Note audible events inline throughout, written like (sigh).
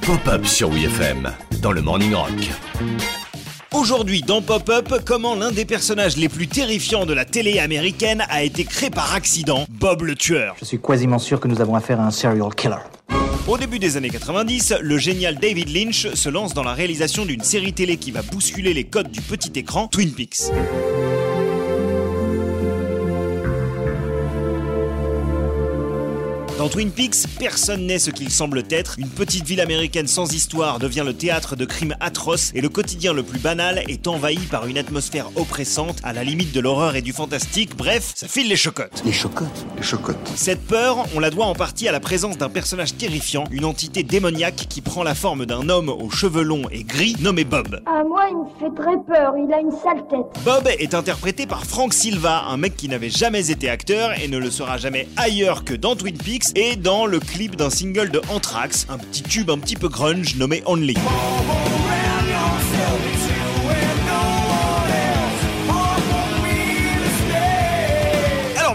Pop-up sur WFM dans le Morning Rock. Aujourd'hui dans Pop-Up, comment l'un des personnages les plus terrifiants de la télé américaine a été créé par accident, Bob le tueur. Je suis quasiment sûr que nous avons affaire à un serial killer. Au début des années 90, le génial David Lynch se lance dans la réalisation d'une série télé qui va bousculer les codes du petit écran, Twin Peaks. Dans Twin Peaks, personne n'est ce qu'il semble être. Une petite ville américaine sans histoire devient le théâtre de crimes atroces et le quotidien le plus banal est envahi par une atmosphère oppressante à la limite de l'horreur et du fantastique. Bref, ça file les chocottes. Les chocottes Les chocottes. Cette peur, on la doit en partie à la présence d'un personnage terrifiant, une entité démoniaque qui prend la forme d'un homme aux cheveux longs et gris nommé Bob. Ah, moi, il me fait très peur. Il a une sale tête. Bob est interprété par Frank Silva, un mec qui n'avait jamais été acteur et ne le sera jamais ailleurs que dans Twin Peaks et dans le clip d'un single de Anthrax, un petit tube un petit peu grunge nommé Only.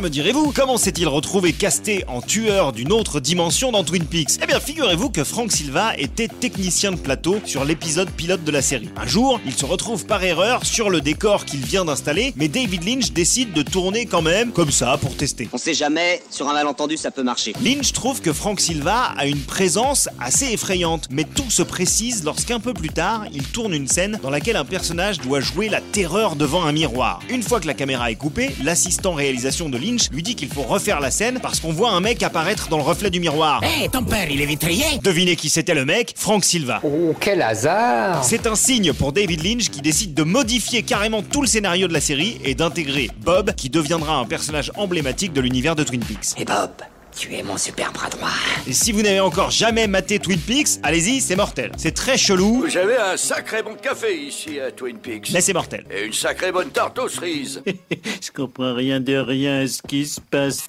Me direz-vous, comment s'est-il retrouvé casté en tueur d'une autre dimension dans Twin Peaks? Eh bien, figurez-vous que Frank Silva était technicien de plateau sur l'épisode pilote de la série. Un jour, il se retrouve par erreur sur le décor qu'il vient d'installer, mais David Lynch décide de tourner quand même, comme ça, pour tester. On sait jamais, sur un malentendu ça peut marcher. Lynch trouve que Frank Silva a une présence assez effrayante, mais tout se précise lorsqu'un peu plus tard, il tourne une scène dans laquelle un personnage doit jouer la terreur devant un miroir. Une fois que la caméra est coupée, l'assistant réalisation de Lynch lui dit qu'il faut refaire la scène parce qu'on voit un mec apparaître dans le reflet du miroir. Hé, ton père, il est vitrier Devinez qui c'était le mec? Frank Silva. Oh, quel hasard C'est un signe pour David Lynch qui décide de modifier carrément tout le scénario de la série et d'intégrer Bob qui deviendra un personnage emblématique de l'univers de Twin Peaks. Et Bob, tu es mon super bras droit. Et si vous n'avez encore jamais maté Twin Peaks, allez-y, c'est mortel. C'est très chelou, J'avais un sacré bon café ici à Twin Peaks. mais c'est mortel. Et une sacrée bonne tarte aux cerises. (laughs) Je comprends rien de rien à ce qui se passe.